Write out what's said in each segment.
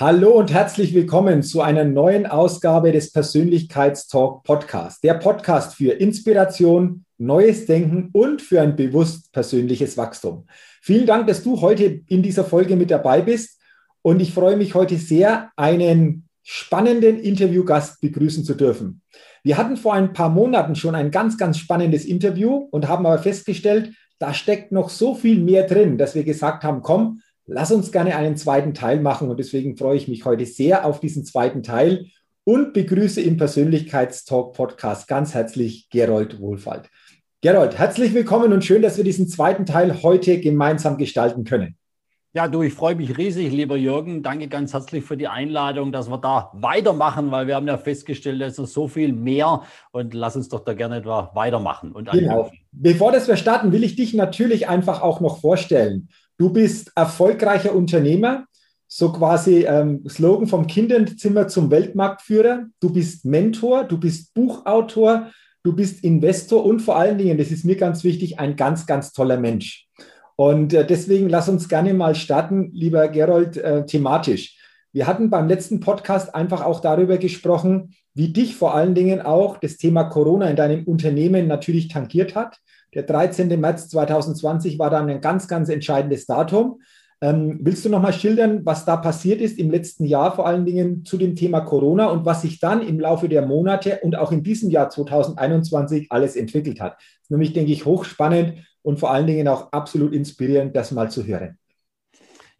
Hallo und herzlich willkommen zu einer neuen Ausgabe des Persönlichkeitstalk Podcast. Der Podcast für Inspiration, neues Denken und für ein bewusst persönliches Wachstum. Vielen Dank, dass du heute in dieser Folge mit dabei bist und ich freue mich heute sehr, einen spannenden Interviewgast begrüßen zu dürfen. Wir hatten vor ein paar Monaten schon ein ganz, ganz spannendes Interview und haben aber festgestellt, da steckt noch so viel mehr drin, dass wir gesagt haben, komm, Lass uns gerne einen zweiten Teil machen und deswegen freue ich mich heute sehr auf diesen zweiten Teil und begrüße im Persönlichkeitstalk Podcast ganz herzlich Gerold Wohlfahrt. Gerold, herzlich willkommen und schön, dass wir diesen zweiten Teil heute gemeinsam gestalten können. Ja, du, ich freue mich riesig, lieber Jürgen. Danke ganz herzlich für die Einladung, dass wir da weitermachen, weil wir haben ja festgestellt, da ist so viel mehr und lass uns doch da gerne etwa weitermachen. Und genau. Bevor das wir starten, will ich dich natürlich einfach auch noch vorstellen. Du bist erfolgreicher Unternehmer, so quasi ähm, Slogan vom Kinderzimmer zum Weltmarktführer. Du bist Mentor, du bist Buchautor, du bist Investor und vor allen Dingen, das ist mir ganz wichtig, ein ganz, ganz toller Mensch. Und äh, deswegen lass uns gerne mal starten, lieber Gerold, äh, thematisch. Wir hatten beim letzten Podcast einfach auch darüber gesprochen, wie dich vor allen Dingen auch das Thema Corona in deinem Unternehmen natürlich tangiert hat. Der 13. März 2020 war dann ein ganz, ganz entscheidendes Datum. Ähm, willst du noch mal schildern, was da passiert ist im letzten Jahr, vor allen Dingen zu dem Thema Corona und was sich dann im Laufe der Monate und auch in diesem Jahr 2021 alles entwickelt hat? Das ist nämlich, denke ich, hochspannend und vor allen Dingen auch absolut inspirierend, das mal zu hören.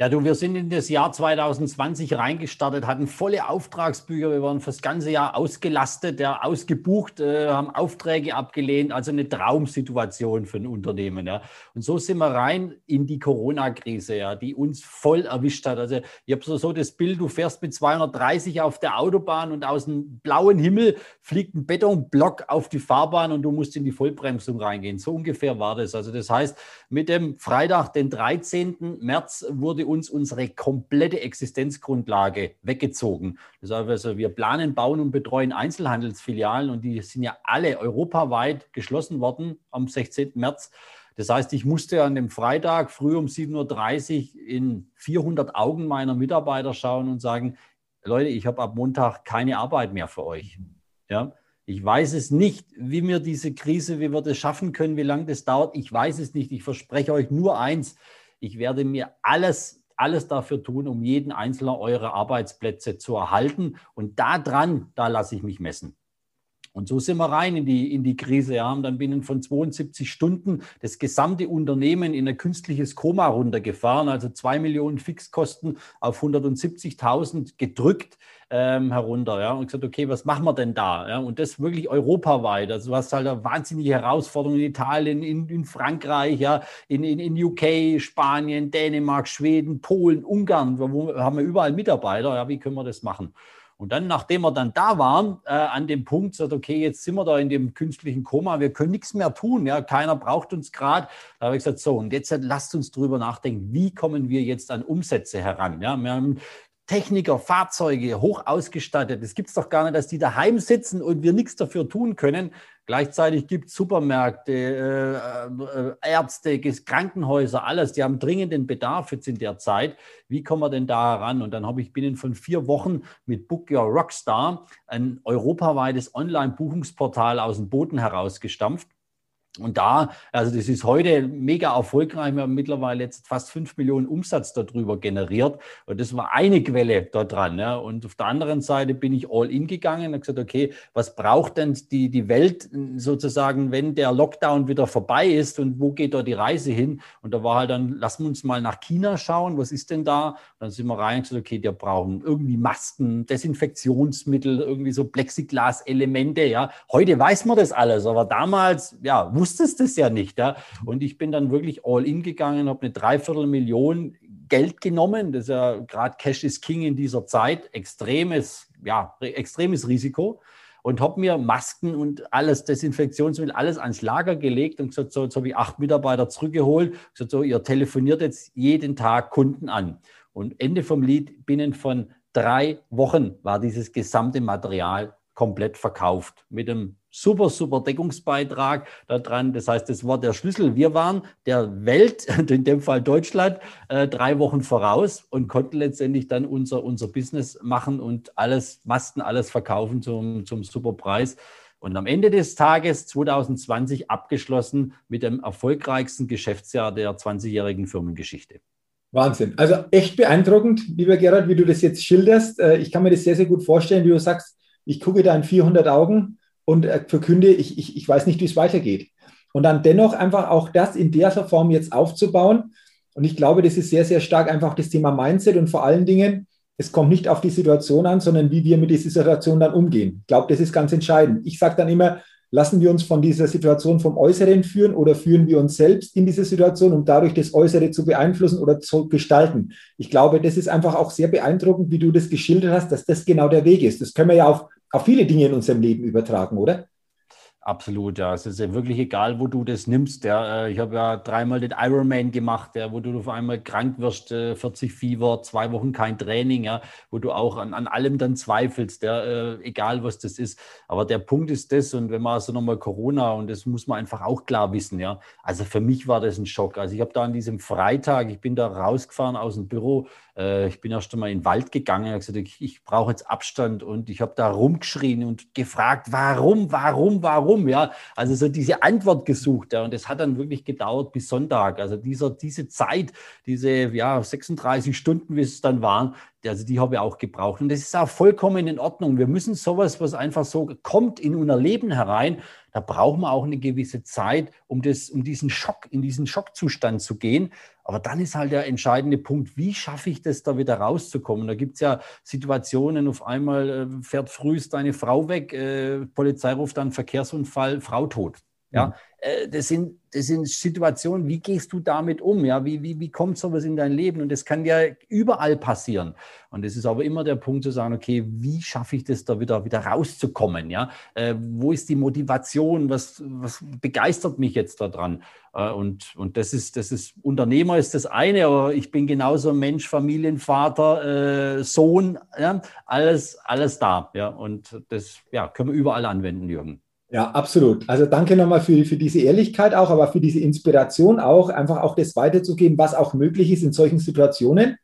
Ja, du, wir sind in das Jahr 2020 reingestartet, hatten volle Auftragsbücher. Wir waren fürs ganze Jahr ausgelastet, ja, ausgebucht, äh, haben Aufträge abgelehnt. Also eine Traumsituation für ein Unternehmen. Ja. Und so sind wir rein in die Corona-Krise, ja, die uns voll erwischt hat. Also ich habe so, so das Bild, du fährst mit 230 auf der Autobahn und aus dem blauen Himmel fliegt ein Betonblock auf die Fahrbahn und du musst in die Vollbremsung reingehen. So ungefähr war das. Also das heißt, mit dem Freitag, den 13. März, wurde uns unsere komplette Existenzgrundlage weggezogen. Das heißt also, wir planen, bauen und betreuen Einzelhandelsfilialen und die sind ja alle europaweit geschlossen worden am 16. März. Das heißt, ich musste an dem Freitag früh um 7.30 Uhr in 400 Augen meiner Mitarbeiter schauen und sagen, Leute, ich habe ab Montag keine Arbeit mehr für euch. Ja, ich weiß es nicht, wie wir diese Krise, wie wir das schaffen können, wie lange das dauert. Ich weiß es nicht. Ich verspreche euch nur eins. Ich werde mir alles alles dafür tun, um jeden einzelnen eurer Arbeitsplätze zu erhalten. Und da dran, da lasse ich mich messen. Und so sind wir rein in die, in die Krise, ja, haben dann binnen von 72 Stunden das gesamte Unternehmen in ein künstliches Koma runtergefahren, also zwei Millionen Fixkosten auf 170.000 gedrückt ähm, herunter, ja, und gesagt, okay, was machen wir denn da? Ja, und das wirklich europaweit. Also du hast halt eine wahnsinnige Herausforderung in Italien, in, in Frankreich, ja, in, in, in UK, Spanien, Dänemark, Schweden, Polen, Ungarn, wo haben wir überall Mitarbeiter, ja, wie können wir das machen? Und dann, nachdem wir dann da waren, äh, an dem Punkt, sagt, okay, jetzt sind wir da in dem künstlichen Koma, wir können nichts mehr tun, ja, keiner braucht uns gerade. Da habe ich gesagt, so, und jetzt lasst uns drüber nachdenken, wie kommen wir jetzt an Umsätze heran? Ja, wir haben Techniker, Fahrzeuge, hoch ausgestattet. Es gibt es doch gar nicht, dass die daheim sitzen und wir nichts dafür tun können. Gleichzeitig gibt es Supermärkte, äh, äh, Ärzte, Krankenhäuser, alles. Die haben dringenden Bedarf jetzt in der Zeit. Wie kommen wir denn da heran? Und dann habe ich binnen von vier Wochen mit Book Your Rockstar ein europaweites Online-Buchungsportal aus dem Boden herausgestampft Und da, also das ist heute mega erfolgreich. Wir haben mittlerweile jetzt fast fünf Millionen Umsatz darüber generiert. Und das war eine Quelle dort dran. Ja. Und auf der anderen Seite bin ich all in gegangen und gesagt, okay, was braucht denn die, die Welt sozusagen, wenn der Lockdown wieder vorbei ist und wo geht da die Reise hin? Und da war halt dann, lassen wir uns mal nach China schauen. Was ist denn da? Und dann sind wir rein und gesagt, okay, wir brauchen irgendwie Masken, Desinfektionsmittel, irgendwie so Plexiglas-Elemente. Ja. Heute weiß man das alles, aber damals, ja, wusstest es ja nicht. Ja? Und ich bin dann wirklich all in gegangen, habe eine Dreiviertelmillion Geld genommen. Das ist ja gerade Cash is King in dieser Zeit. Extremes, ja, extremes Risiko. Und habe mir Masken und alles, Desinfektionsmittel, alles ans Lager gelegt und gesagt, so, jetzt habe ich acht Mitarbeiter zurückgeholt. Gesagt, so, ihr telefoniert jetzt jeden Tag Kunden an. Und Ende vom Lied, binnen von drei Wochen war dieses gesamte Material komplett verkauft mit einem super, super Deckungsbeitrag da dran. Das heißt, das war der Schlüssel. Wir waren der Welt, in dem Fall Deutschland, äh, drei Wochen voraus und konnten letztendlich dann unser, unser Business machen und alles, Masten, alles verkaufen zum, zum super Preis. Und am Ende des Tages 2020 abgeschlossen mit dem erfolgreichsten Geschäftsjahr der 20-jährigen Firmengeschichte. Wahnsinn. Also echt beeindruckend, lieber Gerhard, wie du das jetzt schilderst. Äh, ich kann mir das sehr, sehr gut vorstellen, wie du sagst, ich gucke da in 400 Augen und äh, verkünde, ich, ich, ich weiß nicht, wie es weitergeht. Und dann dennoch einfach auch das in der Form jetzt aufzubauen. Und ich glaube, das ist sehr, sehr stark einfach das Thema Mindset und vor allen Dingen, es kommt nicht auf die Situation an, sondern wie wir mit dieser Situation dann umgehen. Ich glaube, das ist ganz entscheidend. Ich sage dann immer, lassen wir uns von dieser Situation vom Äußeren führen oder führen wir uns selbst in diese Situation, um dadurch das Äußere zu beeinflussen oder zu gestalten. Ich glaube, das ist einfach auch sehr beeindruckend, wie du das geschildert hast, dass das genau der Weg ist. Das können wir ja auf auf viele Dinge in unserem Leben übertragen, oder? Absolut, ja. Es ist ja wirklich egal, wo du das nimmst. Ja. Äh, ich habe ja dreimal den Ironman gemacht, ja, wo du auf einmal krank wirst, 40 äh, Fieber, zwei Wochen kein Training, ja, wo du auch an, an allem dann zweifelst, ja, äh, egal was das ist. Aber der Punkt ist das, und wenn man also nochmal Corona, und das muss man einfach auch klar wissen, ja. Also für mich war das ein Schock. Also ich habe da an diesem Freitag, ich bin da rausgefahren aus dem Büro, ich bin erst einmal in den Wald gegangen und gesagt, ich, ich brauche jetzt Abstand und ich habe da rumgeschrien und gefragt, warum, warum, warum, ja. Also so diese Antwort gesucht, ja. Und es hat dann wirklich gedauert bis Sonntag. Also dieser, diese Zeit, diese, ja, 36 Stunden, wie es dann waren, also die habe ich auch gebraucht. Und das ist auch vollkommen in Ordnung. Wir müssen sowas, was einfach so kommt in unser Leben herein, da brauchen wir auch eine gewisse Zeit, um, das, um diesen Schock, in diesen Schockzustand zu gehen. Aber dann ist halt der entscheidende Punkt, wie schaffe ich das, da wieder rauszukommen? Da gibt es ja Situationen, auf einmal äh, fährt frühest deine Frau weg, äh, Polizei ruft dann Verkehrsunfall, Frau tot. Ja, äh, das sind, das sind Situationen, wie gehst du damit um? Ja, wie, wie, wie kommt sowas in dein Leben? Und das kann ja überall passieren. Und es ist aber immer der Punkt zu sagen, okay, wie schaffe ich das da wieder, wieder rauszukommen? Ja, äh, wo ist die Motivation? Was, was begeistert mich jetzt daran? Äh, und, und das ist, das ist, Unternehmer ist das eine, aber ich bin genauso Mensch, Familienvater, äh, Sohn, ja, alles, alles da. Ja, und das, ja, können wir überall anwenden, Jürgen. Ja, absolut. Also danke nochmal für, für diese Ehrlichkeit auch, aber für diese Inspiration auch, einfach auch das weiterzugeben, was auch möglich ist in solchen Situationen.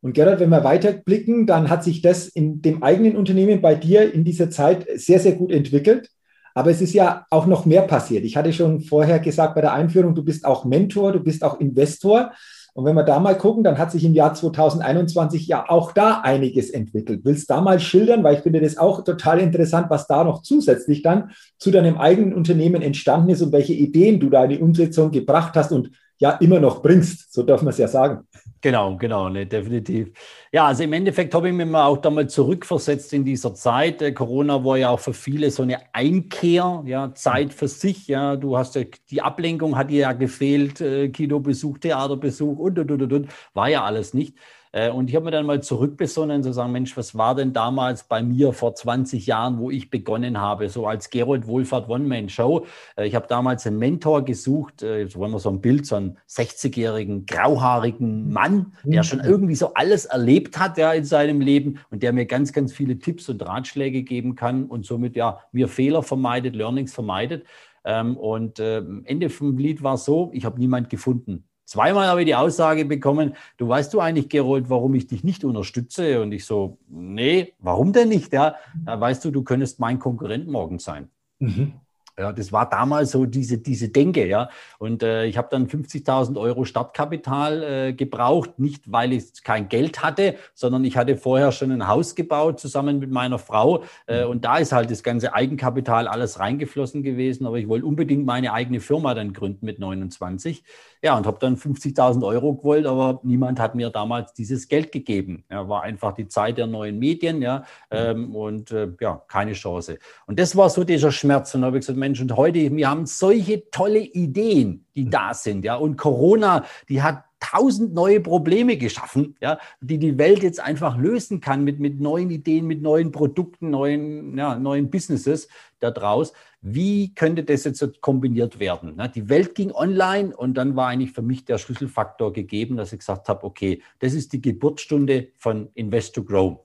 Und Gerhard, wenn wir weiterblicken, dann hat sich das in dem eigenen Unternehmen bei dir in dieser Zeit sehr, sehr gut entwickelt. Aber es ist ja auch noch mehr passiert. Ich hatte schon vorher gesagt bei der Einführung, du bist auch Mentor, du bist auch Investor. Und wenn wir da mal gucken, dann hat sich im Jahr 2021 ja auch da einiges entwickelt. Willst du da mal schildern, weil ich finde das auch total interessant, was da noch zusätzlich dann zu deinem eigenen Unternehmen entstanden ist und welche Ideen du da in die Umsetzung gebracht hast und ja immer noch bringst, so darf man es ja sagen. Genau, genau, ne, definitiv. Ja, also im Endeffekt habe ich mich mal auch da mal zurückversetzt in dieser Zeit. Äh, Corona war ja auch für viele so eine Einkehr, ja, Zeit für sich. Ja, du hast ja, die Ablenkung hat dir ja gefehlt, äh, Kinobesuch, Theaterbesuch und, und, und, und, war ja alles nicht. Äh, und ich habe mir dann mal zurückbesonnen, zu sagen, Mensch, was war denn damals bei mir vor 20 Jahren, wo ich begonnen habe, so als Gerold Wohlfahrt One-Man-Show. Äh, ich habe damals einen Mentor gesucht, äh, jetzt wollen wir so ein Bild, so einen 60-jährigen, grauhaarigen Mann, der mhm. schon irgendwie so alles erlebt hat ja, in seinem Leben und der mir ganz, ganz viele Tipps und Ratschläge geben kann und somit ja mir Fehler vermeidet, Learnings vermeidet. Ähm, und Ende vom Lied war so, ich habe niemand gefunden Zweimal habe ich die Aussage bekommen, du weißt du eigentlich, Gerold, warum ich dich nicht unterstütze? Und ich so, nee, warum denn nicht? Ja, da weißt du, du könntest mein Konkurrent morgen sein. Mhm. Ja, das war damals so diese, diese Denke, ja. Und äh, ich habe dann 50.000 Euro Startkapital äh, gebraucht, nicht weil ich kein Geld hatte, sondern ich hatte vorher schon ein Haus gebaut zusammen mit meiner Frau. Äh, und da ist halt das ganze Eigenkapital alles reingeflossen gewesen. Aber ich wollte unbedingt meine eigene Firma dann gründen mit 29. Ja, und habe dann 50.000 Euro gewollt, aber niemand hat mir damals dieses Geld gegeben. Ja, war einfach die Zeit der neuen Medien, ja, ähm, und äh, ja, keine Chance. Und das war so dieser Schmerz. Und da habe ich gesagt, Mensch, und heute, wir haben solche tolle Ideen, die da sind, ja, und Corona, die hat tausend neue Probleme geschaffen, ja, die die Welt jetzt einfach lösen kann mit, mit neuen Ideen, mit neuen Produkten, neuen, ja, neuen Businesses daraus. Wie könnte das jetzt kombiniert werden? Die Welt ging online und dann war eigentlich für mich der Schlüsselfaktor gegeben, dass ich gesagt habe, okay, das ist die Geburtsstunde von Invest to Grow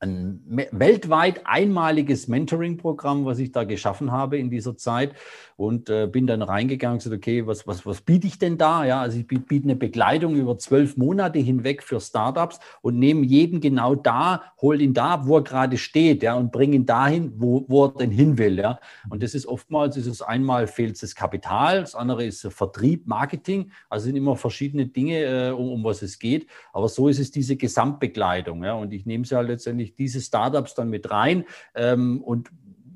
ein weltweit einmaliges Mentoring-Programm, was ich da geschaffen habe in dieser Zeit und äh, bin dann reingegangen und gesagt, okay, was, was, was biete ich denn da? Ja, also ich biete, eine Begleitung über zwölf Monate hinweg für Startups und nehme jeden genau da, hol ihn da, wo er gerade steht, ja, und bringe ihn dahin, wo, wo er denn hin will, ja. Und das ist oftmals, ist es einmal fehlt das Kapital, das andere ist Vertrieb, Marketing, also sind immer verschiedene Dinge, äh, um, um was es geht. Aber so ist es diese Gesamtbegleitung, ja. Und ich nehme sie halt letztendlich diese Startups dann mit rein ähm, und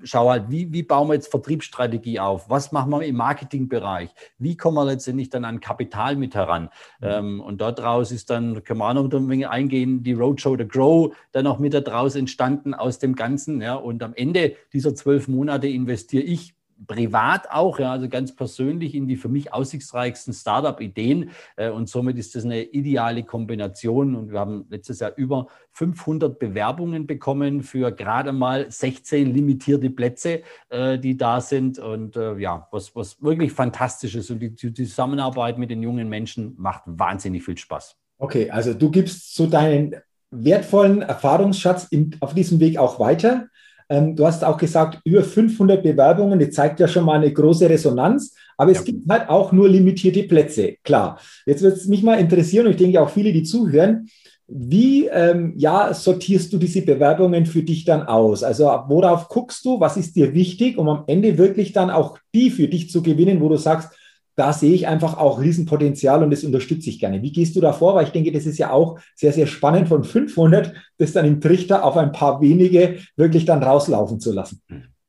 schau halt, wie, wie bauen wir jetzt Vertriebsstrategie auf? Was machen wir im Marketingbereich? Wie kommen wir letztendlich dann an Kapital mit heran? Mhm. Ähm, und daraus ist dann, können wir auch noch ein wenig eingehen, die Roadshow The Grow dann auch mit daraus entstanden aus dem Ganzen. Ja, und am Ende dieser zwölf Monate investiere ich privat auch, ja, also ganz persönlich in die für mich aussichtsreichsten Startup-Ideen. Äh, und somit ist das eine ideale Kombination. Und wir haben letztes Jahr über 500 Bewerbungen bekommen für gerade mal 16 limitierte Plätze, äh, die da sind. Und äh, ja, was, was wirklich fantastisch ist. Und die, Zusammenarbeit mit den jungen Menschen macht wahnsinnig viel Spaß. Okay, also du gibst so deinen wertvollen Erfahrungsschatz in, auf diesem Weg auch weiter. Ähm, du hast auch gesagt, über 500 Bewerbungen, das zeigt ja schon mal eine große Resonanz, aber es ja. gibt halt auch nur limitierte Plätze, klar. Jetzt wird es mich mal interessieren, und ich denke auch viele, die zuhören, wie ähm, ja, sortierst du diese Bewerbungen für dich dann aus? Also worauf guckst du, was ist dir wichtig, um am Ende wirklich dann auch die für dich zu gewinnen, wo du sagst, da sehe ich einfach auch Riesenpotenzial und das unterstütze ich gerne. Wie gehst du da vor? Weil ich denke, das ist ja auch sehr, sehr spannend, von 500 das dann im Trichter auf ein paar wenige wirklich dann rauslaufen zu lassen.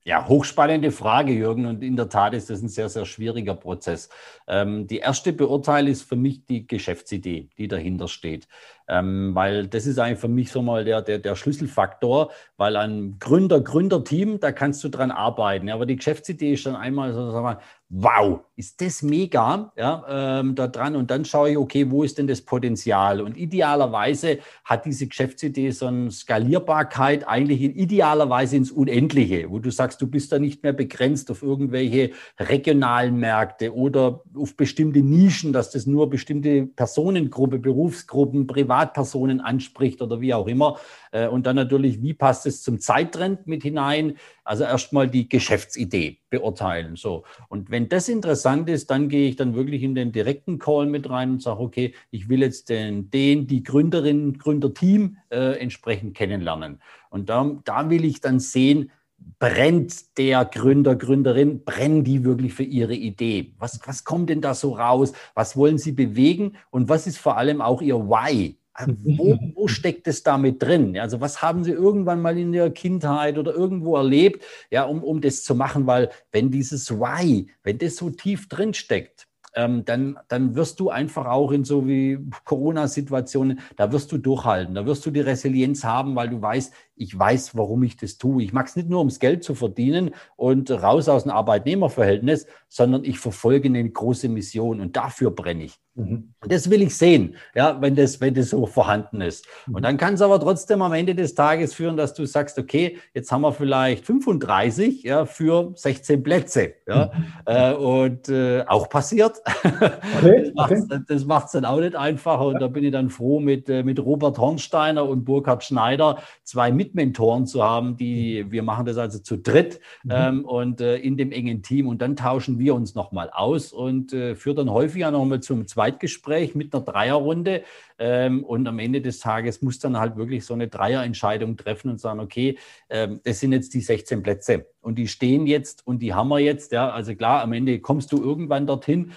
Ja, hochspannende Frage, Jürgen. Und in der Tat ist das ein sehr, sehr schwieriger Prozess. Ähm, die erste Beurteilung ist für mich die Geschäftsidee, die dahinter steht. Ähm, weil das ist eigentlich für mich so mal der, der, der Schlüsselfaktor, weil ein Gründer, Gründerteam, da kannst du dran arbeiten. Aber die Geschäftsidee ist dann einmal so, sagen wir, wow, ist das mega, ja, ähm, da dran. Und dann schaue ich, okay, wo ist denn das Potenzial? Und idealerweise hat diese Geschäftsidee so eine Skalierbarkeit eigentlich in idealerweise ins Unendliche, wo du sagst, du bist da nicht mehr begrenzt auf irgendwelche regionalen Märkte oder auf bestimmte Nischen, dass das nur bestimmte Personengruppe, Berufsgruppen, Privatpersonen anspricht oder wie auch immer. Äh, und dann natürlich, wie passt es zum Zeittrend mit hinein? Also erstmal die Geschäftsidee beurteilen. So. Und wenn das interessant ist, dann gehe ich dann wirklich in den direkten Call mit rein und sage, okay, ich will jetzt den, den die Gründerin, Gründerteam äh, entsprechend kennenlernen. Und da, da will ich dann sehen, brennt der Gründer, Gründerin, brennen die wirklich für ihre Idee? Was, was kommt denn da so raus? Was wollen sie bewegen? Und was ist vor allem auch ihr Why? Äh, wo, wo, steckt es damit drin? Also was haben Sie irgendwann mal in der Kindheit oder irgendwo erlebt, ja, um, um das zu machen? Weil wenn dieses Why, wenn das so tief drin steckt, ähm, dann, dann wirst du einfach auch in so wie Corona-Situationen, da wirst du durchhalten, da wirst du die Resilienz haben, weil du weißt, ich weiß, warum ich das tue. Ich mache es nicht nur, ums Geld zu verdienen und raus aus dem Arbeitnehmerverhältnis, sondern ich verfolge eine große Mission und dafür brenne ich. Mhm. Das will ich sehen, ja, wenn das, wenn das so vorhanden ist. Mhm. Und dann kann es aber trotzdem am Ende des Tages führen, dass du sagst, okay, jetzt haben wir vielleicht 35 ja, für 16 Plätze. Ja, mhm. äh, und äh, auch passiert. Okay. das macht es dann auch nicht einfacher. Und ja. da bin ich dann froh mit, äh, mit Robert Hornsteiner und Burkhard Schneider, zwei Mitmentoren zu haben, die, wir machen das also zu dritt mhm. ähm, und äh, in dem engen Team und dann tauschen wir uns nochmal aus und äh, führt dann häufiger nochmal zum Zweitgespräch mit einer Dreierrunde. Ähm, und am Ende des Tages muss dann halt wirklich so eine Dreierentscheidung treffen und sagen, okay, ähm, das sind jetzt die 16 Plätze und die stehen jetzt und die haben wir jetzt. Ja, also klar, am Ende kommst du irgendwann dorthin.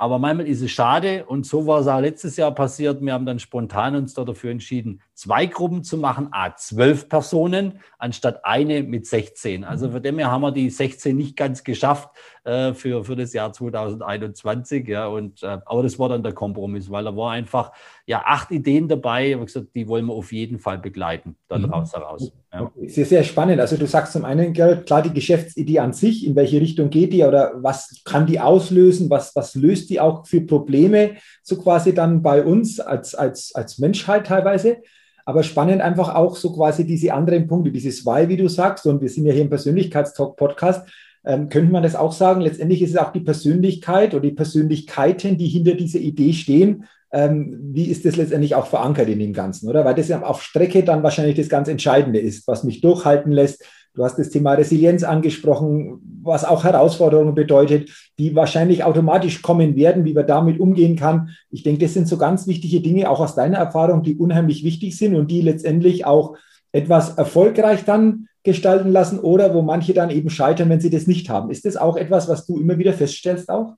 Aber manchmal ist es schade und so war es auch letztes Jahr passiert. Wir haben dann spontan uns da dafür entschieden, zwei Gruppen zu machen, a zwölf Personen anstatt eine mit 16. Also mhm. für dem her haben wir die 16 nicht ganz geschafft äh, für, für das Jahr 2021. Ja, und, äh, aber das war dann der Kompromiss, weil da war einfach ja acht Ideen dabei. Ich habe gesagt, die wollen wir auf jeden Fall begleiten, daraus mhm. heraus. Ja. Sehr, sehr spannend. Also du sagst zum einen, klar, die Geschäftsidee an sich, in welche Richtung geht die oder was kann die auslösen, was, was löst die auch für Probleme, so quasi dann bei uns als, als, als Menschheit teilweise. Aber spannend einfach auch so quasi diese anderen Punkte, dieses Why, wie du sagst, und wir sind ja hier im Persönlichkeitstalk-Podcast, ähm, könnte man das auch sagen, letztendlich ist es auch die Persönlichkeit oder die Persönlichkeiten, die hinter dieser Idee stehen, ähm, wie ist das letztendlich auch verankert in dem Ganzen, oder? Weil das ja auf Strecke dann wahrscheinlich das ganz Entscheidende ist, was mich durchhalten lässt. Du hast das Thema Resilienz angesprochen, was auch Herausforderungen bedeutet, die wahrscheinlich automatisch kommen werden, wie man damit umgehen kann. Ich denke, das sind so ganz wichtige Dinge, auch aus deiner Erfahrung, die unheimlich wichtig sind und die letztendlich auch etwas erfolgreich dann gestalten lassen oder wo manche dann eben scheitern, wenn sie das nicht haben. Ist das auch etwas, was du immer wieder feststellst auch?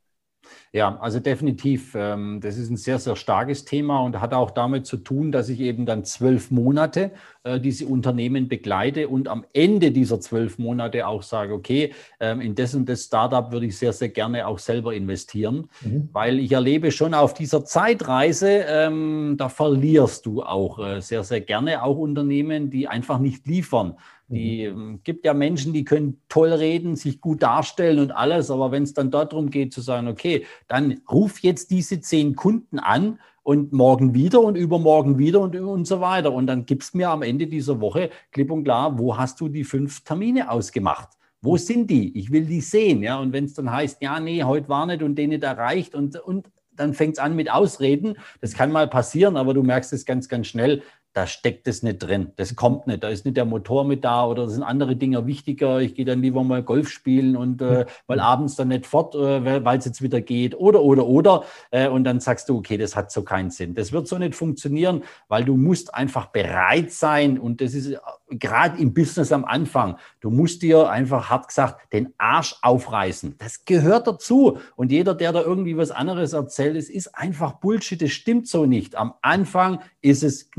Ja, also definitiv. Ähm, das ist ein sehr, sehr starkes Thema und hat auch damit zu tun, dass ich eben dann zwölf Monate äh, diese Unternehmen begleite und am Ende dieser zwölf Monate auch sage, okay, ähm, in das und das Startup würde ich sehr, sehr gerne auch selber investieren, mhm. weil ich erlebe schon auf dieser Zeitreise, ähm, da verlierst du auch äh, sehr, sehr gerne auch Unternehmen, die einfach nicht liefern. Die mhm. gibt ja Menschen, die können toll reden, sich gut darstellen und alles, aber wenn es dann darum geht zu sagen, okay, dann ruf jetzt diese zehn Kunden an und morgen wieder und übermorgen wieder und, und so weiter. Und dann gibst mir am Ende dieser Woche klipp und klar, wo hast du die fünf Termine ausgemacht? Wo mhm. sind die? Ich will die sehen. Ja? Und wenn es dann heißt, ja, nee, heute war nicht und den nicht erreicht und, und dann fängt es an mit Ausreden. Das kann mal passieren, aber du merkst es ganz, ganz schnell da steckt es nicht drin. Das kommt nicht. Da ist nicht der Motor mit da oder sind andere Dinge wichtiger. Ich gehe dann lieber mal Golf spielen und äh, weil abends dann nicht fort, äh, weil es jetzt wieder geht oder oder oder. Äh, und dann sagst du, okay, das hat so keinen Sinn. Das wird so nicht funktionieren, weil du musst einfach bereit sein und das ist äh, gerade im Business am Anfang. Du musst dir einfach hart gesagt den Arsch aufreißen. Das gehört dazu. Und jeder, der da irgendwie was anderes erzählt, es ist einfach Bullshit. Das stimmt so nicht. Am Anfang ist es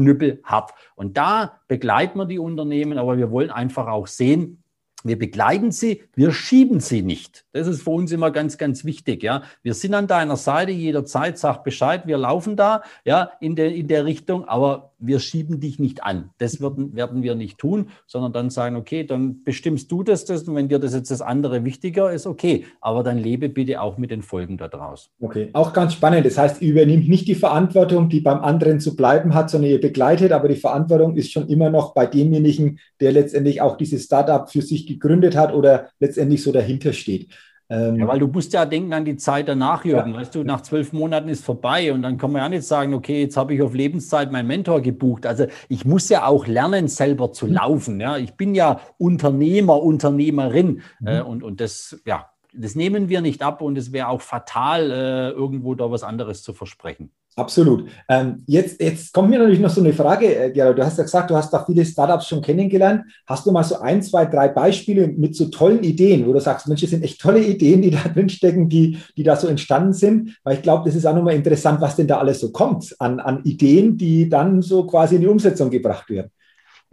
knüppelhart. Und da begleiten wir die Unternehmen, aber wir wollen einfach auch sehen, wir begleiten sie, wir schieben sie nicht. Das ist für uns immer ganz, ganz wichtig. Ja, wir sind an deiner Seite jederzeit, sag Bescheid, wir laufen da, ja, in der, in der Richtung, aber wir schieben dich nicht an. Das werden, werden wir nicht tun, sondern dann sagen, okay, dann bestimmst du das, das und wenn dir das jetzt das andere wichtiger ist, okay, aber dann lebe bitte auch mit den Folgen daraus. Okay, auch ganz spannend. Das heißt, ihr übernimmt nicht die Verantwortung, die beim anderen zu bleiben hat, sondern ihr begleitet, aber die Verantwortung ist schon immer noch bei demjenigen, der letztendlich auch dieses Startup für sich gegründet hat oder letztendlich so dahinter steht. Ähm, ja, weil du musst ja denken an die Zeit danach, Jürgen. Ja. Weißt du, nach zwölf Monaten ist vorbei und dann kann man ja nicht sagen, okay, jetzt habe ich auf Lebenszeit meinen Mentor gebucht. Also ich muss ja auch lernen, selber zu mhm. laufen. Ja, ich bin ja Unternehmer, Unternehmerin mhm. äh, und, und das, ja, das nehmen wir nicht ab und es wäre auch fatal, äh, irgendwo da was anderes zu versprechen. Absolut. Ähm, jetzt, jetzt kommt mir natürlich noch so eine Frage, äh, Gerald. Du hast ja gesagt, du hast da viele Startups schon kennengelernt. Hast du mal so ein, zwei, drei Beispiele mit so tollen Ideen, wo du sagst, Mensch, das sind echt tolle Ideen, die da drinstecken, die, die da so entstanden sind? Weil ich glaube, das ist auch nochmal interessant, was denn da alles so kommt an, an Ideen, die dann so quasi in die Umsetzung gebracht werden.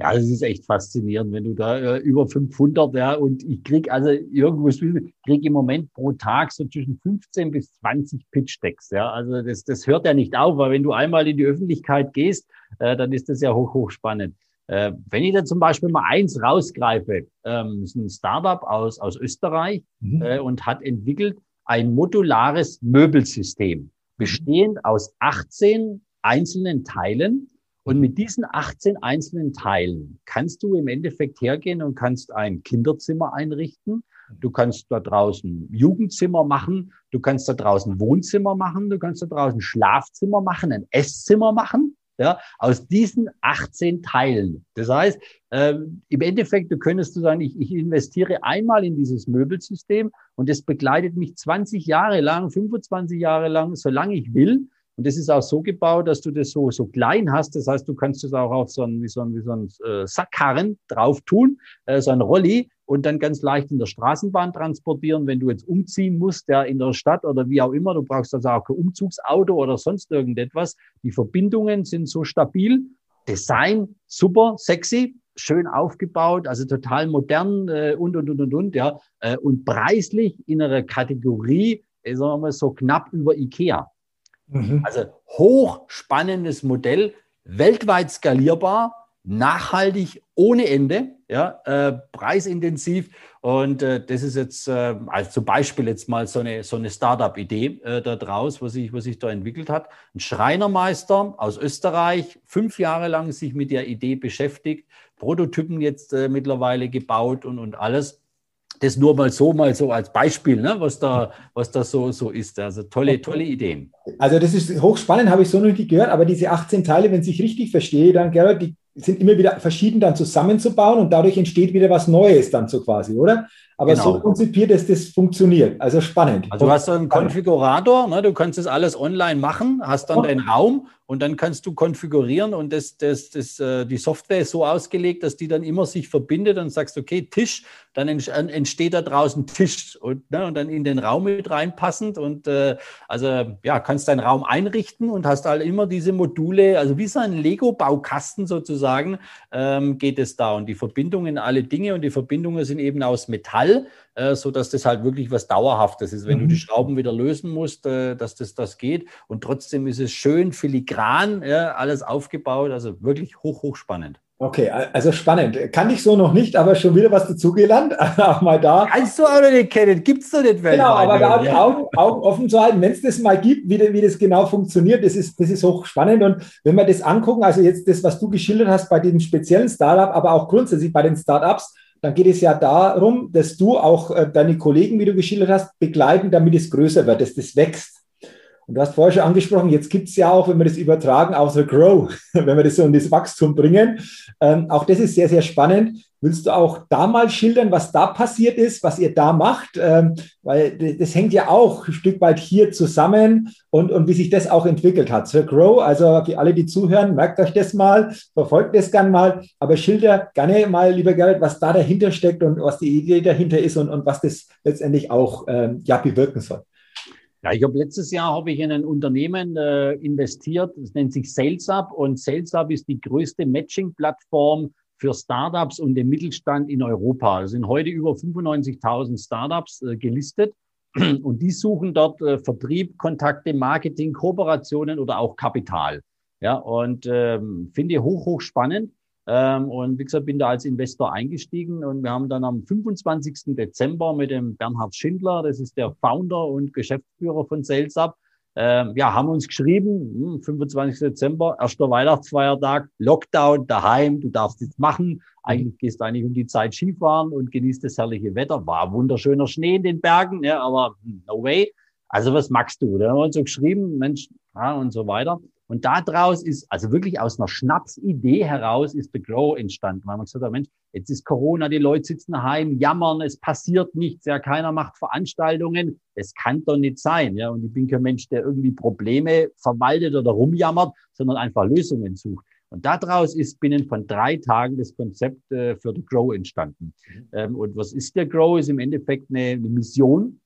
Ja, das ist echt faszinierend, wenn du da äh, über 500, ja, und ich krieg also irgendwo, ich krieg im Moment pro Tag so zwischen 15 bis 20 Pitch-Decks, ja. Also das, das hört ja nicht auf, weil wenn du einmal in die Öffentlichkeit gehst, äh, dann ist das ja hoch, hoch spannend. Äh, wenn ich da zum Beispiel mal eins rausgreife, ähm, ist ein Startup aus, aus Österreich mhm. äh, und hat entwickelt ein modulares Möbelsystem, bestehend aus 18 einzelnen Teilen, und mit diesen 18 einzelnen Teilen kannst du im Endeffekt hergehen und kannst ein Kinderzimmer einrichten. Du kannst da draußen Jugendzimmer machen. Du kannst da draußen Wohnzimmer machen. Du kannst da draußen Schlafzimmer machen, ein Esszimmer machen. ja, aus diesen 18 Teilen. Das heißt, äh, im Endeffekt, du könntest du sagen, ich, ich investiere einmal in dieses Möbelsystem und das begleitet mich 20 Jahre lang, 25 Jahre lang, solange ich will. Und das ist auch so gebaut, dass du das so, so klein hast. Das heißt, du kannst es auch auf so einen, wie so einen, wie so einen äh, Sackkarren drauf tun, äh, so ein Rolli und dann ganz leicht in der Straßenbahn transportieren, wenn du jetzt umziehen musst, ja, in der Stadt oder wie auch immer. Du brauchst also auch kein Umzugsauto oder sonst irgendetwas. Die Verbindungen sind so stabil. Design super, sexy, schön aufgebaut, also total modern äh, und, und, und, und, und, ja. Äh, und preislich in einer Kategorie, äh, sagen wir mal, so knapp über Ikea. Mhm. Also hochspannendes Modell, weltweit skalierbar, nachhaltig ohne Ende, ja, äh, preisintensiv. Und äh, das ist jetzt äh, als zum Beispiel jetzt mal so eine, so eine Startup-Idee äh, da draus, was sich, was sich da entwickelt hat. Ein Schreinermeister aus Österreich, fünf Jahre lang sich mit der Idee beschäftigt, Prototypen jetzt äh, mittlerweile gebaut und, und alles. Das nur mal so, mal so als Beispiel, ne, was da, was da so, so ist. Also tolle, tolle Ideen. Also das ist hochspannend, habe ich so noch nicht gehört, aber diese 18 Teile, wenn ich richtig verstehe, dann Gerald, die sind immer wieder verschieden dann zusammenzubauen und dadurch entsteht wieder was Neues dann so quasi, oder? Aber genau. so konzipiert, dass das funktioniert. Also spannend. Also du hast so einen Konfigurator, ne? du kannst das alles online machen, hast dann oh. deinen Raum und dann kannst du konfigurieren und das, das, das, äh, die Software ist so ausgelegt, dass die dann immer sich verbindet und sagst, okay, Tisch, dann entsteht da draußen Tisch und, ne, und dann in den Raum mit reinpassend und äh, also ja, kannst deinen Raum einrichten und hast halt immer diese Module, also wie so ein Lego-Baukasten sozusagen, ähm, geht es da und die Verbindungen alle Dinge und die Verbindungen sind eben aus Metall äh, so dass das halt wirklich was Dauerhaftes ist. Wenn mhm. du die Schrauben wieder lösen musst, äh, dass das, das geht. Und trotzdem ist es schön filigran, ja, alles aufgebaut. Also wirklich hoch, hoch spannend. Okay, also spannend. Kann ich so noch nicht, aber schon wieder was dazugelernt. auch mal da. Kannst du auch noch nicht kennen, gibt es doch nicht weltweit. Genau, aber da die Augen, Augen offen zu halten, wenn es das mal gibt, wie, wie das genau funktioniert, das ist, das ist hochspannend. Und wenn wir das angucken, also jetzt das, was du geschildert hast bei diesem speziellen Startup, aber auch grundsätzlich bei den Startups, dann geht es ja darum, dass du auch äh, deine Kollegen, wie du geschildert hast, begleiten, damit es größer wird, dass das wächst. Und du hast vorher schon angesprochen, jetzt gibt es ja auch, wenn wir das übertragen, auch so Grow, wenn wir das so in das Wachstum bringen. Ähm, auch das ist sehr, sehr spannend. Willst du auch da mal schildern, was da passiert ist, was ihr da macht? Ähm, weil das hängt ja auch ein Stück weit hier zusammen und, und wie sich das auch entwickelt hat. Sir Grow, also für alle, die zuhören, merkt euch das mal, verfolgt das gerne mal, aber schilder gerne mal, lieber Gerrit, was da dahinter steckt und was die Idee dahinter ist und, und was das letztendlich auch ähm, ja, bewirken soll. Ja, ich habe letztes Jahr habe ich in ein Unternehmen äh, investiert, das nennt sich SalesUp und SalesUp ist die größte Matching-Plattform für Startups und den Mittelstand in Europa. Es sind heute über 95.000 Startups äh, gelistet und die suchen dort äh, Vertrieb, Kontakte, Marketing, Kooperationen oder auch Kapital. Ja, und ähm, finde hoch, hoch spannend. Ähm, und wie gesagt, bin da als Investor eingestiegen und wir haben dann am 25. Dezember mit dem Bernhard Schindler, das ist der Founder und Geschäftsführer von SalesUp, ähm, ja, haben uns geschrieben, 25. Hm, Dezember, erster Weihnachtsfeiertag, Lockdown daheim, du darfst nichts machen. Eigentlich gehst du eigentlich um die Zeit Skifahren und genießt das herrliche Wetter. War wunderschöner Schnee in den Bergen, ja, aber hm, no way. Also was magst du? Da haben wir uns so geschrieben, Mensch, ja, und so weiter. Und daraus ist, also wirklich aus einer Schnapsidee heraus ist The Grow entstanden, weil man gesagt hat, Mensch, jetzt ist Corona, die Leute sitzen daheim, jammern, es passiert nichts, ja, keiner macht Veranstaltungen. Das kann doch nicht sein, ja. Und ich bin kein Mensch, der irgendwie Probleme verwaltet oder rumjammert, sondern einfach Lösungen sucht. Und daraus ist binnen von drei Tagen das Konzept äh, für The Grow entstanden. Mhm. Ähm, und was ist der Grow? Ist im Endeffekt eine, eine Mission.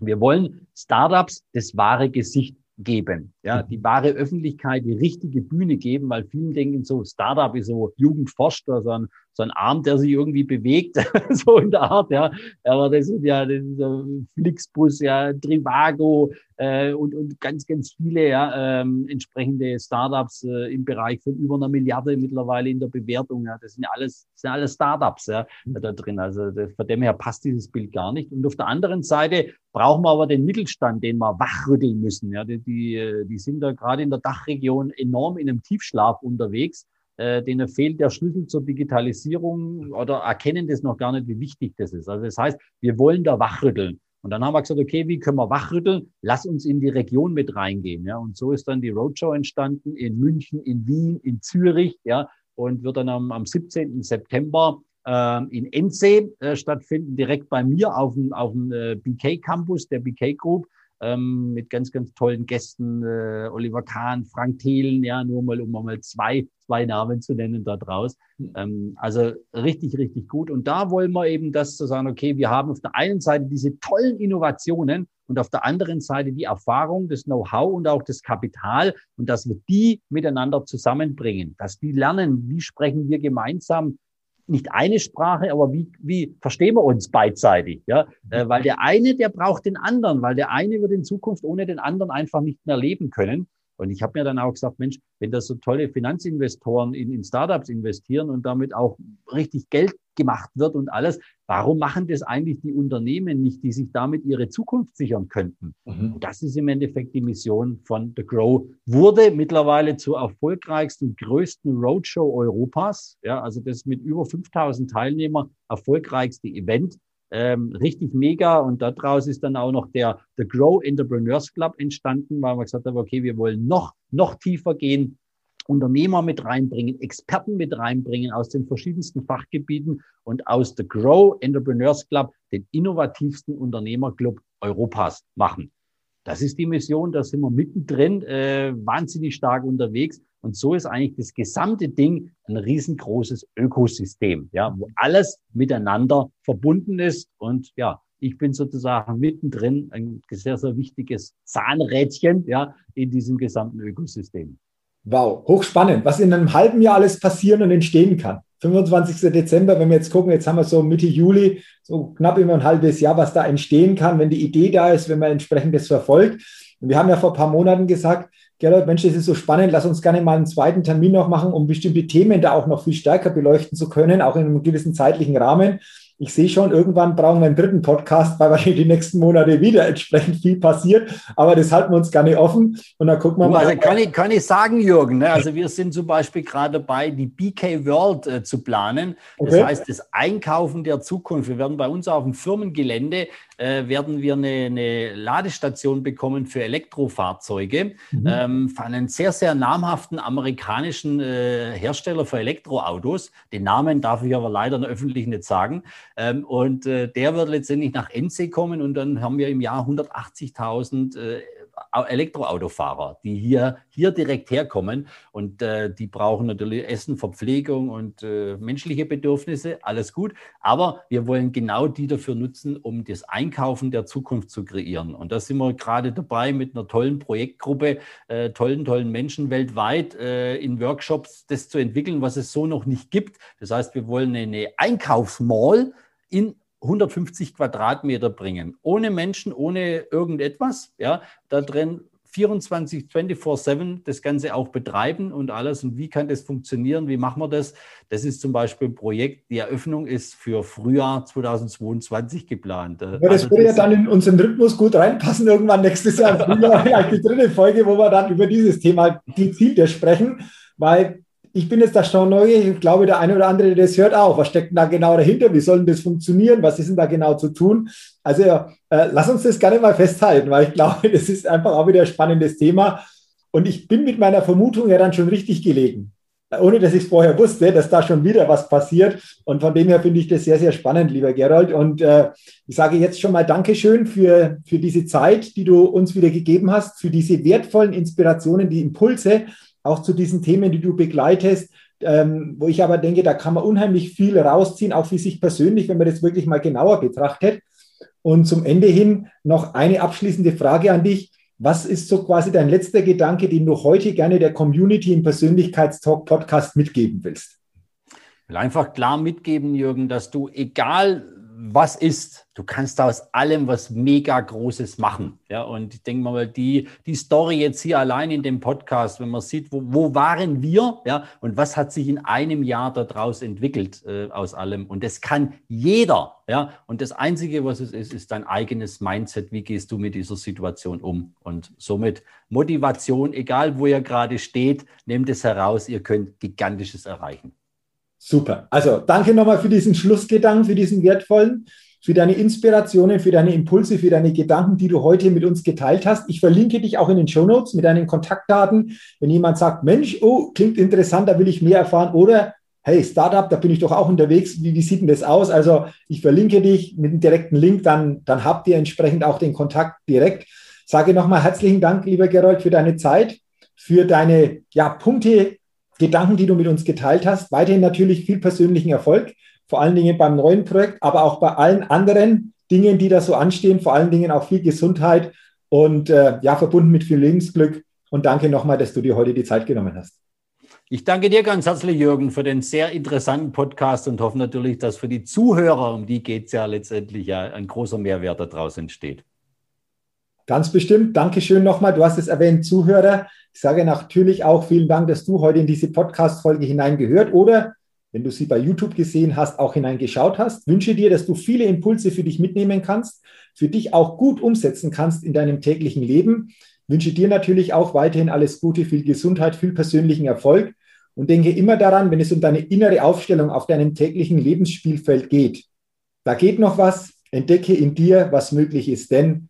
Wir wollen Startups das wahre Gesicht geben. Ja, die wahre Öffentlichkeit, die richtige Bühne geben, weil vielen denken so, Startup ist so Jugendforscher, so ein, so ein Arm, der sich irgendwie bewegt, so in der Art, ja. Aber das sind ja das ist ja Flixbus, ja, Trivago äh, und, und ganz, ganz viele ja, ähm, entsprechende Startups äh, im Bereich von über einer Milliarde mittlerweile in der Bewertung. Ja. Das sind ja alles, das sind alles Startups ja, mhm. da drin. Also das, von dem her passt dieses Bild gar nicht. Und auf der anderen Seite brauchen wir aber den Mittelstand, den wir wachrütteln müssen. Ja. Die, die, die sind da gerade in der Dachregion enorm in einem Tiefschlaf unterwegs äh, denen fehlt der Schlüssel zur Digitalisierung oder erkennen das noch gar nicht, wie wichtig das ist. Also das heißt, wir wollen da wachrütteln. Und dann haben wir gesagt, okay, wie können wir wachrütteln? Lass uns in die Region mit reingehen. Ja, und so ist dann die Roadshow entstanden in München, in Wien, in Zürich. Ja, und wird dann am, am 17. September äh, in Endsee äh, stattfinden, direkt bei mir auf dem, auf dem äh, BK Campus der BK Group ähm, mit ganz, ganz tollen Gästen, äh, Oliver Kahn, Frank Thelen, ja, nur mal, um mal zwei, zwei Namen zu nennen da draus. Ähm, also richtig, richtig gut. Und da wollen wir eben das zu sagen, okay, wir haben auf der einen Seite diese tollen Innovationen und auf der anderen Seite die Erfahrung, das Know-how und auch das Kapital und dass wir die miteinander zusammenbringen, dass die lernen, wie sprechen wir gemeinsam nicht eine Sprache, aber wie, wie verstehen wir uns beidseitig? Ja? Äh, weil der eine, der braucht den anderen, weil der eine wird in Zukunft ohne den anderen einfach nicht mehr leben können. Und ich habe mir dann auch gesagt, Mensch, wenn das so tolle Finanzinvestoren in, in Startups investieren und damit auch richtig Geld gemacht wird und alles, warum machen das eigentlich die Unternehmen nicht, die sich damit ihre Zukunft sichern könnten? Mhm. Das ist im Endeffekt die Mission von The Grow. Wurde mittlerweile zur erfolgreichsten, größten Roadshow Europas. Ja, also das mit über 5000 Teilnehmern erfolgreichste Event ähm, richtig mega. Und daraus ist dann auch noch der The Grow Entrepreneurs Club entstanden, weil wir gesagt haben, okay, wir wollen noch, noch tiefer gehen, Unternehmer mit reinbringen, Experten mit reinbringen aus den verschiedensten Fachgebieten und aus The Grow Entrepreneurs Club den innovativsten Unternehmerclub Europas machen. Das ist die Mission, da sind wir mittendrin, äh, wahnsinnig stark unterwegs. Und so ist eigentlich das gesamte Ding ein riesengroßes Ökosystem, ja, wo alles miteinander verbunden ist. Und ja, ich bin sozusagen mittendrin ein sehr, sehr wichtiges Zahnrädchen, ja, in diesem gesamten Ökosystem. Wow, hochspannend, was in einem halben Jahr alles passieren und entstehen kann. 25. Dezember, wenn wir jetzt gucken, jetzt haben wir so Mitte Juli, so knapp immer ein halbes Jahr, was da entstehen kann, wenn die Idee da ist, wenn man entsprechend das verfolgt. Und wir haben ja vor ein paar Monaten gesagt, Gerald, Mensch, das ist so spannend, lass uns gerne mal einen zweiten Termin noch machen, um bestimmte Themen da auch noch viel stärker beleuchten zu können, auch in einem gewissen zeitlichen Rahmen ich sehe schon, irgendwann brauchen wir einen dritten Podcast, weil wahrscheinlich die nächsten Monate wieder entsprechend viel passiert. Aber das halten wir uns gar nicht offen. Und dann gucken wir mal. Also kann ich, kann ich sagen, Jürgen, ne? also wir sind zum Beispiel gerade dabei, die BK World äh, zu planen. Das okay. heißt, das Einkaufen der Zukunft. Wir werden bei uns auf dem Firmengelände äh, werden wir eine, eine, Ladestation bekommen für Elektrofahrzeuge mhm. ähm, von einem sehr, sehr namhaften amerikanischen äh, Hersteller für Elektroautos. Den Namen darf ich aber leider in der Öffentlichen nicht sagen. Ähm, und äh, der wird letztendlich nach NC kommen und dann haben wir im Jahr 180.000 äh, Elektroautofahrer, die hier, hier direkt herkommen und äh, die brauchen natürlich Essen, Verpflegung und äh, menschliche Bedürfnisse, alles gut. Aber wir wollen genau die dafür nutzen, um das Einkaufen der Zukunft zu kreieren. Und da sind wir gerade dabei mit einer tollen Projektgruppe, äh, tollen, tollen Menschen weltweit äh, in Workshops, das zu entwickeln, was es so noch nicht gibt. Das heißt, wir wollen eine Einkaufsmall in 150 Quadratmeter bringen. Ohne Menschen, ohne irgendetwas. Ja, da drin 24, 24-7 das Ganze auch betreiben und alles. Und wie kann das funktionieren? Wie machen wir das? Das ist zum Beispiel ein Projekt. Die Eröffnung ist für Frühjahr 2022 geplant. Ja, das also würde ja dann in unseren Rhythmus gut reinpassen, irgendwann nächstes Jahr Frühjahr, die dritte Folge, wo wir dann über dieses Thema gezielt sprechen, weil ich bin jetzt da schon neugierig. Ich glaube, der eine oder andere, der das hört auch. Was steckt denn da genau dahinter? Wie soll denn das funktionieren? Was ist denn da genau zu tun? Also, äh, lass uns das gerne mal festhalten, weil ich glaube, das ist einfach auch wieder ein spannendes Thema. Und ich bin mit meiner Vermutung ja dann schon richtig gelegen. Ohne dass ich es vorher wusste, dass da schon wieder was passiert. Und von dem her finde ich das sehr, sehr spannend, lieber Gerold. Und äh, ich sage jetzt schon mal Dankeschön für, für diese Zeit, die du uns wieder gegeben hast, für diese wertvollen Inspirationen, die Impulse, auch zu diesen Themen, die du begleitest, ähm, wo ich aber denke, da kann man unheimlich viel rausziehen, auch für sich persönlich, wenn man das wirklich mal genauer betrachtet. Und zum Ende hin noch eine abschließende Frage an dich. Was ist so quasi dein letzter Gedanke, den du heute gerne der Community im Persönlichkeitstalk Podcast mitgeben willst? Ich will einfach klar mitgeben, Jürgen, dass du, egal was ist. Du kannst aus allem was mega Großes machen. Ja, und ich denke mal, die, die Story jetzt hier allein in dem Podcast, wenn man sieht, wo, wo waren wir, ja, und was hat sich in einem Jahr daraus entwickelt äh, aus allem. Und das kann jeder, ja. Und das Einzige, was es ist, ist dein eigenes Mindset. Wie gehst du mit dieser Situation um? Und somit Motivation, egal wo ihr gerade steht, nehmt es heraus. Ihr könnt Gigantisches erreichen. Super. Also danke nochmal für diesen Schlussgedanken, für diesen wertvollen. für deine Inspirationen, für deine Impulse, für deine Gedanken, die du heute mit uns geteilt hast. Ich verlinke dich auch in den Show Notes mit deinen Kontaktdaten. Wenn jemand sagt, Mensch, oh, klingt interessant, da will ich mehr erfahren oder hey, Startup, da bin ich doch auch unterwegs, wie, wie sieht denn das aus? Also ich verlinke dich mit einem direkten Link, dann, dann habt ihr entsprechend auch den Kontakt direkt. Sage nochmal herzlichen Dank, lieber Gerold, für deine Zeit, für deine ja, Punkte, Gedanken, die du mit uns geteilt hast. Weiterhin natürlich viel persönlichen Erfolg, vor allen Dingen beim neuen Projekt, aber auch bei allen anderen Dingen, die da so anstehen, vor allen Dingen auch viel Gesundheit und äh, ja, verbunden mit viel Lebensglück. Und danke nochmal, dass du dir heute die Zeit genommen hast. Ich danke dir ganz herzlich, Jürgen, für den sehr interessanten Podcast und hoffe natürlich, dass für die Zuhörer, um die geht es ja letztendlich ja, ein großer Mehrwert daraus entsteht. Ganz bestimmt. Dankeschön nochmal. Du hast es erwähnt, Zuhörer. Ich sage natürlich auch vielen Dank, dass du heute in diese Podcast-Folge hineingehört oder, wenn du sie bei YouTube gesehen hast, auch hineingeschaut hast. Wünsche dir, dass du viele Impulse für dich mitnehmen kannst, für dich auch gut umsetzen kannst in deinem täglichen Leben. Wünsche dir natürlich auch weiterhin alles Gute, viel Gesundheit, viel persönlichen Erfolg und denke immer daran, wenn es um deine innere Aufstellung auf deinem täglichen Lebensspielfeld geht. Da geht noch was. Entdecke in dir, was möglich ist, denn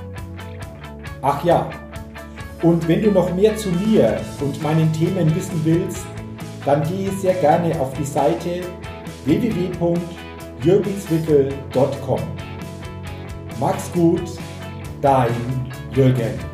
Ach ja, und wenn du noch mehr zu mir und meinen Themen wissen willst, dann gehe sehr gerne auf die Seite www.jürgenswickel.com. Mach's gut, dein Jürgen.